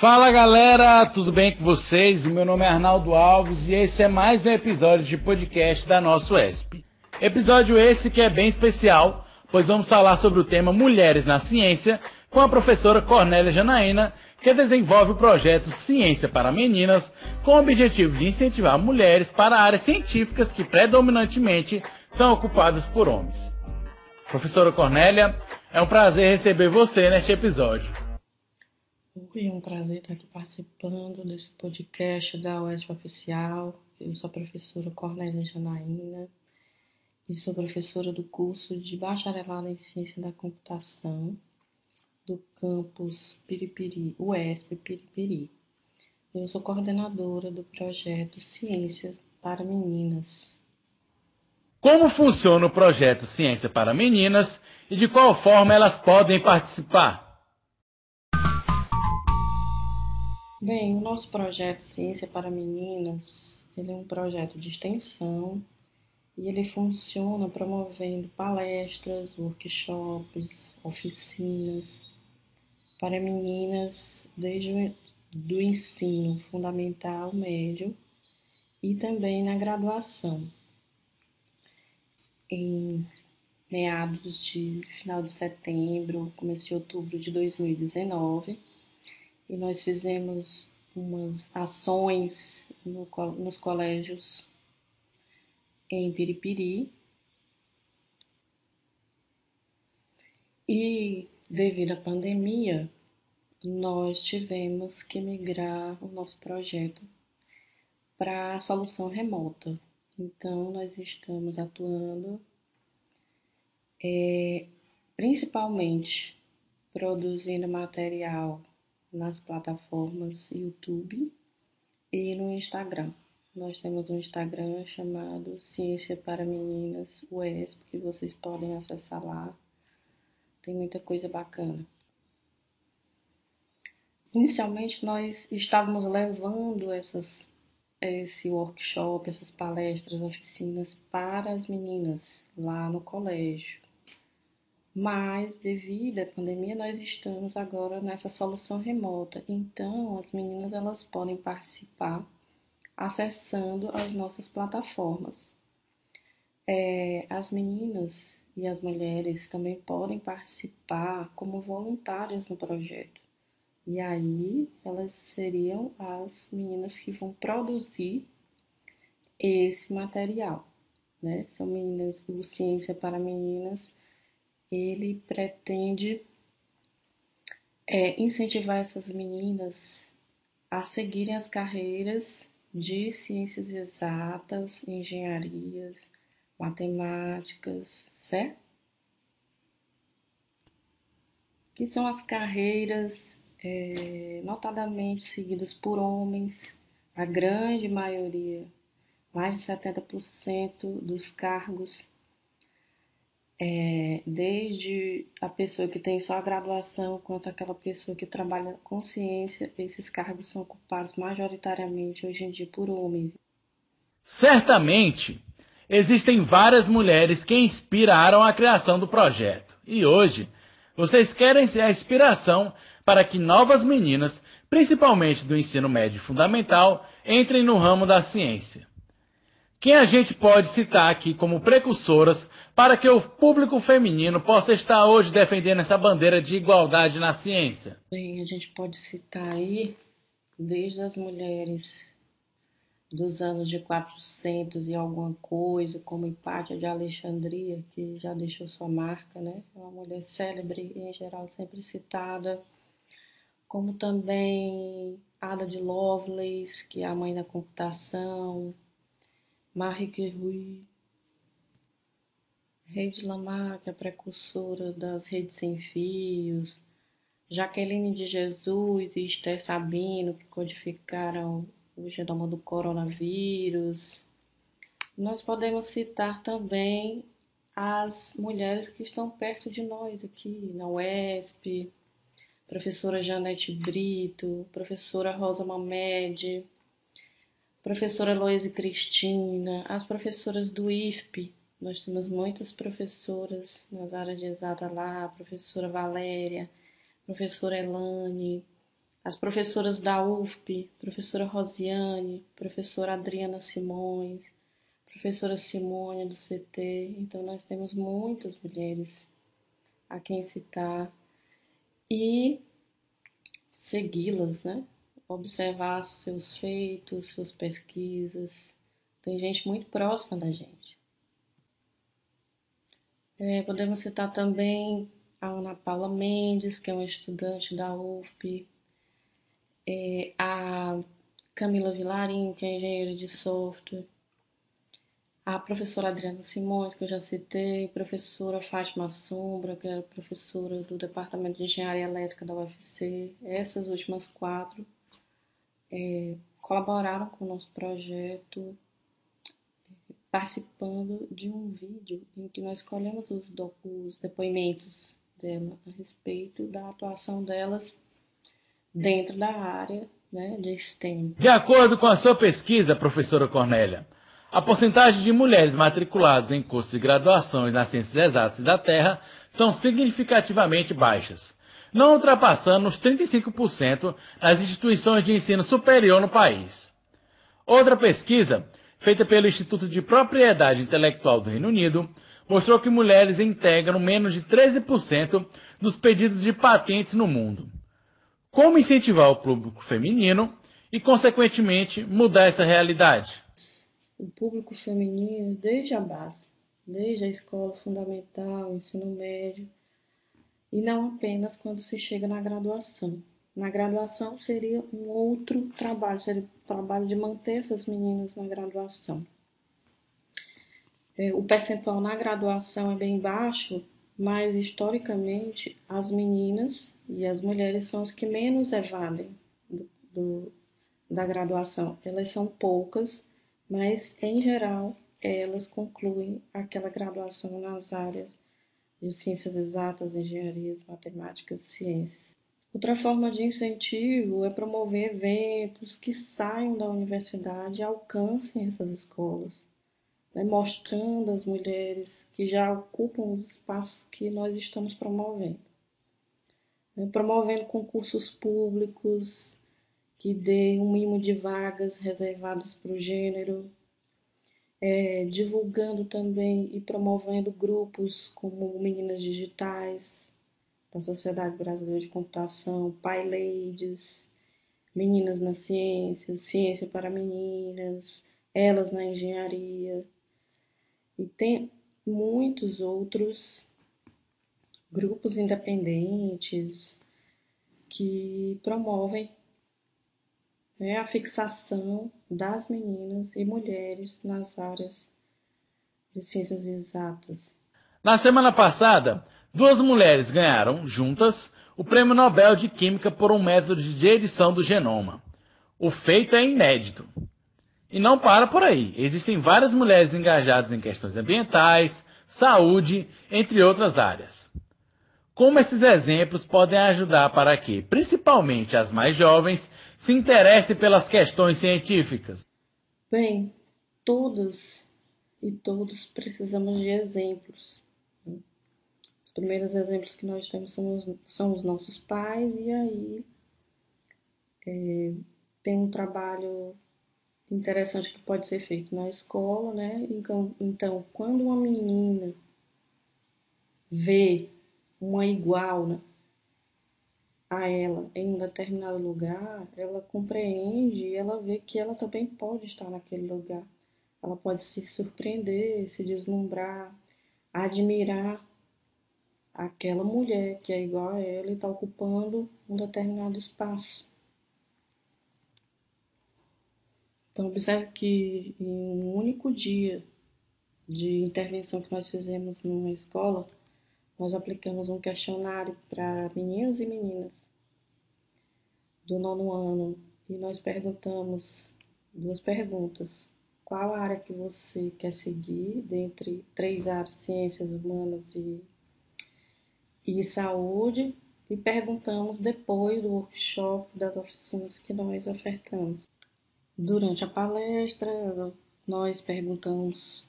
Fala galera, tudo bem com vocês? O meu nome é Arnaldo Alves e esse é mais um episódio de podcast da nosso ESP. Episódio esse que é bem especial, pois vamos falar sobre o tema Mulheres na Ciência com a professora Cornélia Janaína, que desenvolve o projeto Ciência para Meninas, com o objetivo de incentivar mulheres para áreas científicas que predominantemente são ocupadas por homens. Professora Cornélia, é um prazer receber você neste episódio. Oi, é um prazer estar aqui participando desse podcast da UESP Oficial. Eu sou a professora Cornélia Janaína e sou professora do curso de Bacharelado em Ciência da Computação do campus Piripiri, UESP Piripiri. Eu sou coordenadora do projeto Ciência para Meninas. Como funciona o projeto Ciência para Meninas e de qual forma elas podem participar? Bem, o nosso projeto Ciência para Meninas, ele é um projeto de extensão e ele funciona promovendo palestras, workshops, oficinas para meninas desde do ensino fundamental médio e também na graduação. Em meados de final de setembro, começo de outubro de 2019, e nós fizemos umas ações no, nos colégios em Piripiri. E devido à pandemia, nós tivemos que migrar o nosso projeto para a solução remota. Então, nós estamos atuando é, principalmente produzindo material nas plataformas YouTube e no Instagram. Nós temos um Instagram chamado Ciência para Meninas UESP, que vocês podem acessar lá. Tem muita coisa bacana. Inicialmente nós estávamos levando essas, esse workshop, essas palestras, oficinas para as meninas lá no colégio. Mas, devido à pandemia, nós estamos agora nessa solução remota. Então, as meninas elas podem participar acessando as nossas plataformas. É, as meninas e as mulheres também podem participar como voluntárias no projeto. E aí, elas seriam as meninas que vão produzir esse material. Né? São meninas do Ciência para Meninas ele pretende é, incentivar essas meninas a seguirem as carreiras de ciências exatas, engenharias, matemáticas, certo? Que são as carreiras é, notadamente seguidas por homens, a grande maioria, mais de 70% dos cargos é, desde a pessoa que tem só a graduação quanto aquela pessoa que trabalha com ciência, esses cargos são ocupados majoritariamente hoje em dia por homens. Certamente, existem várias mulheres que inspiraram a criação do projeto. E hoje, vocês querem ser a inspiração para que novas meninas, principalmente do ensino médio fundamental, entrem no ramo da ciência. Quem a gente pode citar aqui como precursoras para que o público feminino possa estar hoje defendendo essa bandeira de igualdade na ciência? Bem, a gente pode citar aí desde as mulheres dos anos de 400 e alguma coisa, como Hipátia de Alexandria, que já deixou sua marca, né? É uma mulher célebre e, em geral, sempre citada. Como também Ada de Lovelace, que é a mãe da computação, Marie Curie, Rede Lamarck, a precursora das redes sem fios, Jaqueline de Jesus e Esther Sabino, que codificaram o genoma do coronavírus. Nós podemos citar também as mulheres que estão perto de nós aqui na UESP, professora Janete Brito, professora Rosa Mamed, professora Loise Cristina, as professoras do IFP. Nós temos muitas professoras nas áreas de exata lá, a professora Valéria, professora Elane, as professoras da UFP, professora Rosiane, professora Adriana Simões, professora Simônia do CT. Então, nós temos muitas mulheres a quem citar e segui-las, né? Observar seus feitos, suas pesquisas. Tem gente muito próxima da gente. É, podemos citar também a Ana Paula Mendes, que é uma estudante da UFP, é, a Camila Vilarim, que é engenheira de software, a professora Adriana Simões, que eu já citei, a professora Fátima Sombra, que é professora do Departamento de Engenharia Elétrica da UFC. Essas últimas quatro é, colaboraram com o nosso projeto, participando de um vídeo em que nós escolhemos os, os depoimentos dela a respeito da atuação delas dentro da área né, de STEM. De acordo com a sua pesquisa, professora Cornélia, a porcentagem de mulheres matriculadas em cursos de graduações nas ciências exatas da Terra são significativamente baixas, não ultrapassando os 35% nas instituições de ensino superior no país. Outra pesquisa, feita pelo Instituto de Propriedade Intelectual do Reino Unido, mostrou que mulheres integram menos de 13% dos pedidos de patentes no mundo. Como incentivar o público feminino e, consequentemente, mudar essa realidade? o público feminino desde a base, desde a escola fundamental, ensino médio, e não apenas quando se chega na graduação. Na graduação seria um outro trabalho, seria o trabalho de manter essas meninas na graduação. É, o percentual na graduação é bem baixo, mas historicamente as meninas e as mulheres são as que menos evadem do, do, da graduação. Elas são poucas mas em geral elas concluem aquela graduação nas áreas de ciências exatas, engenharias, matemáticas e ciências. Outra forma de incentivo é promover eventos que saiam da universidade e alcancem essas escolas, né, mostrando as mulheres que já ocupam os espaços que nós estamos promovendo. Né, promovendo concursos públicos, que dê um mínimo de vagas reservadas para o gênero, é, divulgando também e promovendo grupos como Meninas Digitais, da Sociedade Brasileira de Computação, Pai Ladies, Meninas na Ciência, Ciência para Meninas, Elas na Engenharia. E tem muitos outros grupos independentes que promovem né, a fixação das meninas e mulheres nas áreas de ciências exatas. Na semana passada, duas mulheres ganharam, juntas, o Prêmio Nobel de Química por um método de edição do genoma. O feito é inédito. E não para por aí. Existem várias mulheres engajadas em questões ambientais, saúde, entre outras áreas. Como esses exemplos podem ajudar para que, principalmente as mais jovens, se interessem pelas questões científicas? Bem, todas e todos precisamos de exemplos. Os primeiros exemplos que nós temos são os, são os nossos pais, e aí é, tem um trabalho interessante que pode ser feito na escola, né? Então, então quando uma menina vê uma igual né, a ela em um determinado lugar, ela compreende e ela vê que ela também pode estar naquele lugar. Ela pode se surpreender, se deslumbrar, admirar aquela mulher que é igual a ela e está ocupando um determinado espaço. Então, observe que em um único dia de intervenção que nós fizemos numa escola, nós aplicamos um questionário para meninos e meninas do nono ano e nós perguntamos duas perguntas. Qual área que você quer seguir dentre três áreas, ciências humanas e, e saúde? E perguntamos depois do workshop, das oficinas que nós ofertamos. Durante a palestra, nós perguntamos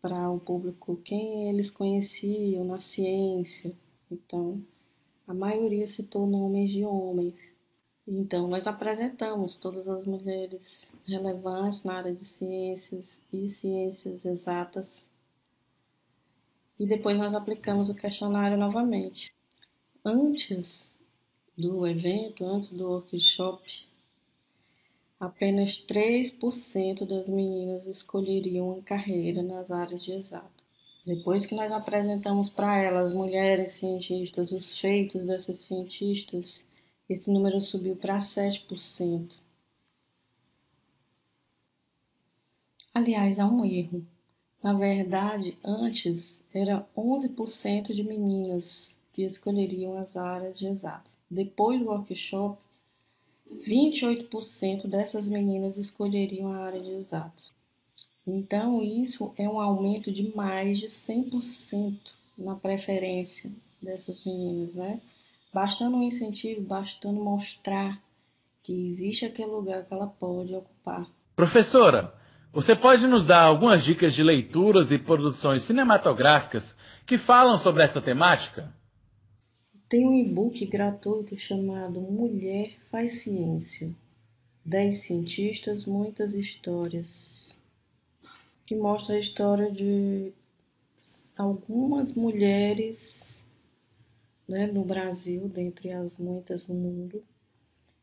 para o público quem eles conheciam na ciência. Então, a maioria citou nomes de homens. Então, nós apresentamos todas as mulheres relevantes na área de ciências e ciências exatas. E depois nós aplicamos o questionário novamente. Antes do evento, antes do workshop, apenas 3% das meninas escolheriam uma carreira nas áreas de exatas. Depois que nós apresentamos para elas, mulheres cientistas, os feitos dessas cientistas, esse número subiu para 7%. Aliás, há um erro. Na verdade, antes era 11% de meninas que escolheriam as áreas de exatas. Depois do workshop, 28% dessas meninas escolheriam a área de exatas. Então, isso é um aumento de mais de 100% na preferência dessas meninas, né? Bastando um incentivo, bastando mostrar que existe aquele lugar que ela pode ocupar. Professora, você pode nos dar algumas dicas de leituras e produções cinematográficas que falam sobre essa temática? Tem um e-book gratuito chamado Mulher Faz Ciência. Dez cientistas, muitas histórias. Que mostra a história de algumas mulheres né, no Brasil, dentre as muitas no mundo,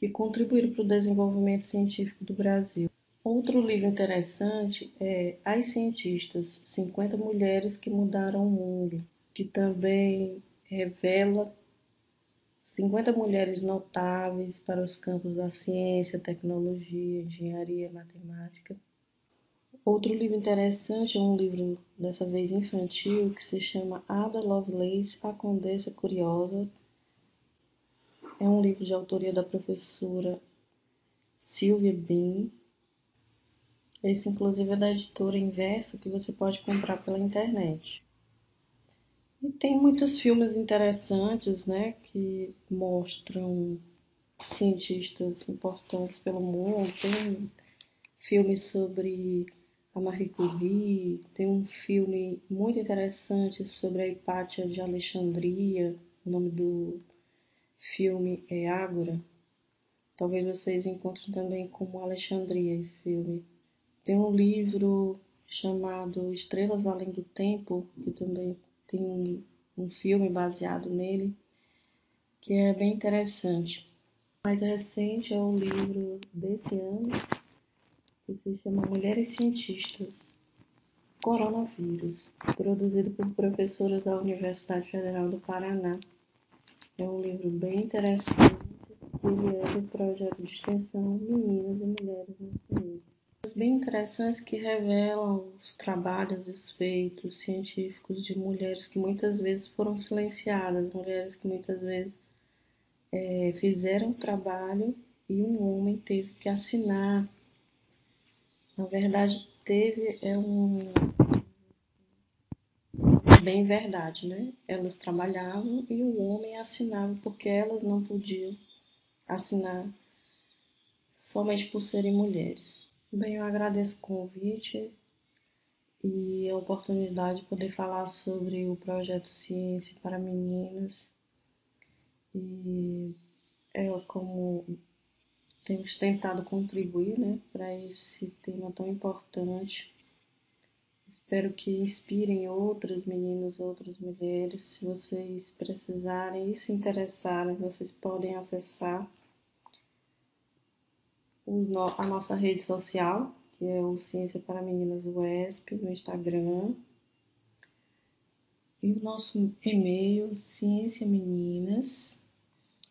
que contribuíram para o desenvolvimento científico do Brasil. Outro livro interessante é As Cientistas, 50 Mulheres que Mudaram o Mundo, que também revela 50 mulheres notáveis para os campos da ciência, tecnologia, engenharia, matemática. Outro livro interessante é um livro, dessa vez infantil, que se chama Ada Lovelace, A Condessa Curiosa. É um livro de autoria da professora Sylvia Bean. Esse, inclusive, é da editora Inverso, que você pode comprar pela internet. E tem muitos filmes interessantes, né, que mostram cientistas importantes pelo mundo. Tem filmes sobre a Marie Curie, tem um filme muito interessante sobre a Hipátia de Alexandria, o nome do filme é Ágora. Talvez vocês encontrem também como Alexandria esse filme. Tem um livro chamado Estrelas Além do Tempo, que também tem um, um filme baseado nele, que é bem interessante. Mais recente é o livro desse ano, que se chama Mulheres Cientistas. Coronavírus, produzido por professoras da Universidade Federal do Paraná. É um livro bem interessante ele é do projeto de extensão Meninas e Mulheres Ciência. Bem interessantes que revelam os trabalhos os feitos científicos de mulheres que muitas vezes foram silenciadas, mulheres que muitas vezes é, fizeram trabalho e um homem teve que assinar na verdade, teve é um bem verdade, né? Elas trabalhavam e o homem assinava porque elas não podiam assinar somente por serem mulheres. Bem, eu agradeço o convite e a oportunidade de poder falar sobre o projeto Ciência para Meninas. E é como temos tentado contribuir né, para esse tema tão importante. Espero que inspirem outras meninas, outras mulheres. Se vocês precisarem e se interessarem, vocês podem acessar a nossa rede social, que é o Ciência para Meninas UESP, no Instagram. E o nosso e-mail, cienciameninas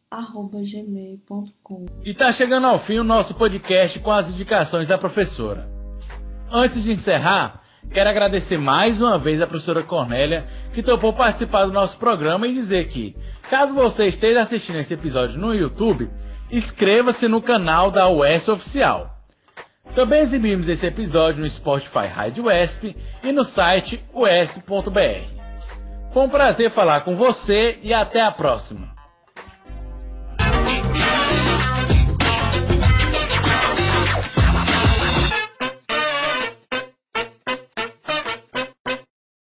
gmail.com. E está chegando ao fim o nosso podcast com as indicações da professora. Antes de encerrar, quero agradecer mais uma vez a professora Cornélia que topou participar do nosso programa e dizer que, caso você esteja assistindo esse episódio no YouTube, inscreva-se no canal da US Oficial. Também exibimos esse episódio no Spotify Rádio UESP e no site uesp.br. Foi um prazer falar com você e até a próxima.